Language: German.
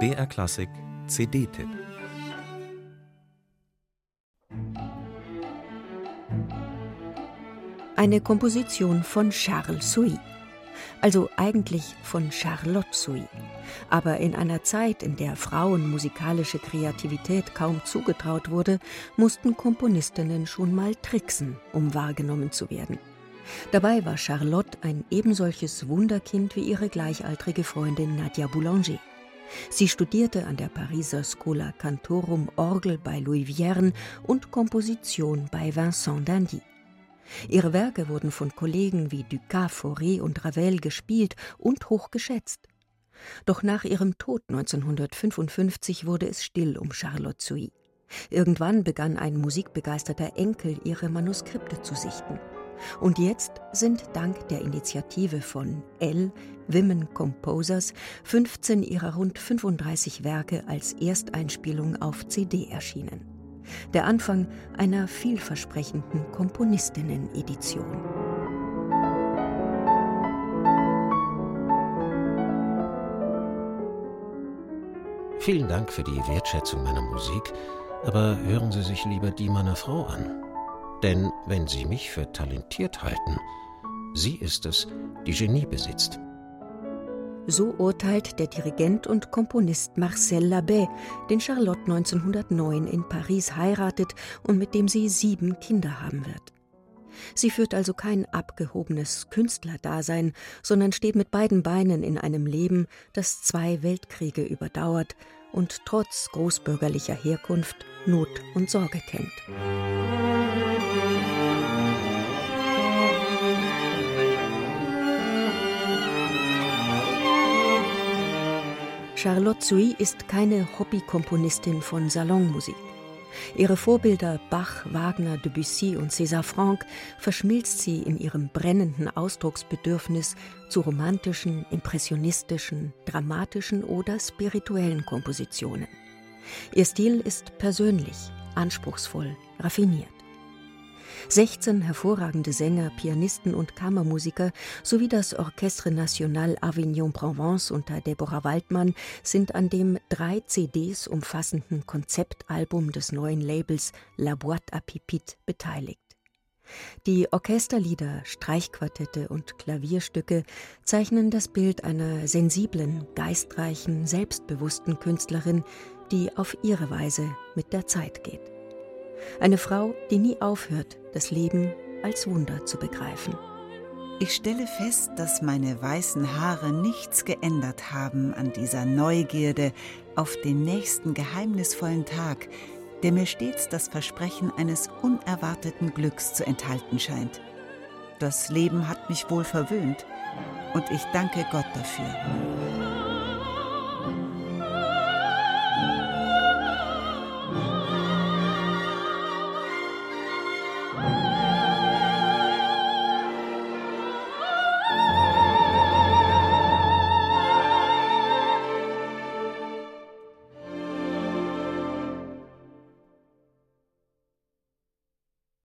BR Klassik CD-Tipp Eine Komposition von Charles Souy. Also eigentlich von Charlotte Souy. Aber in einer Zeit, in der Frauen musikalische Kreativität kaum zugetraut wurde, mussten Komponistinnen schon mal tricksen, um wahrgenommen zu werden. Dabei war Charlotte ein ebensolches Wunderkind wie ihre gleichaltrige Freundin Nadia Boulanger. Sie studierte an der Pariser Schola Cantorum Orgel bei Louis Vierne und Komposition bei Vincent d'Indy. Ihre Werke wurden von Kollegen wie Dukas, Fauré und Ravel gespielt und hoch geschätzt. Doch nach ihrem Tod 1955 wurde es still um Charlotte Souy. Irgendwann begann ein musikbegeisterter Enkel, ihre Manuskripte zu sichten. Und jetzt sind dank der Initiative von L Women Composers 15 ihrer rund 35 Werke als Ersteinspielung auf CD erschienen. Der Anfang einer vielversprechenden Komponistinnen-Edition. Vielen Dank für die Wertschätzung meiner Musik, aber hören Sie sich lieber die meiner Frau an. Denn wenn Sie mich für talentiert halten, sie ist es, die Genie besitzt. So urteilt der Dirigent und Komponist Marcel Labé, den Charlotte 1909 in Paris heiratet und mit dem sie sieben Kinder haben wird. Sie führt also kein abgehobenes Künstlerdasein, sondern steht mit beiden Beinen in einem Leben, das zwei Weltkriege überdauert und trotz großbürgerlicher Herkunft Not und Sorge kennt. Charlotte Souy ist keine Hobbykomponistin von Salonmusik. Ihre Vorbilder Bach, Wagner, Debussy und César Franck verschmilzt sie in ihrem brennenden Ausdrucksbedürfnis zu romantischen, impressionistischen, dramatischen oder spirituellen Kompositionen. Ihr Stil ist persönlich, anspruchsvoll, raffiniert. 16 hervorragende Sänger, Pianisten und Kammermusiker sowie das Orchestre National Avignon Provence unter Deborah Waldmann sind an dem drei CDs umfassenden Konzeptalbum des neuen Labels La Boîte à Pipit beteiligt. Die Orchesterlieder, Streichquartette und Klavierstücke zeichnen das Bild einer sensiblen, geistreichen, selbstbewussten Künstlerin, die auf ihre Weise mit der Zeit geht. Eine Frau, die nie aufhört, das Leben als Wunder zu begreifen. Ich stelle fest, dass meine weißen Haare nichts geändert haben an dieser Neugierde auf den nächsten geheimnisvollen Tag, der mir stets das Versprechen eines unerwarteten Glücks zu enthalten scheint. Das Leben hat mich wohl verwöhnt und ich danke Gott dafür.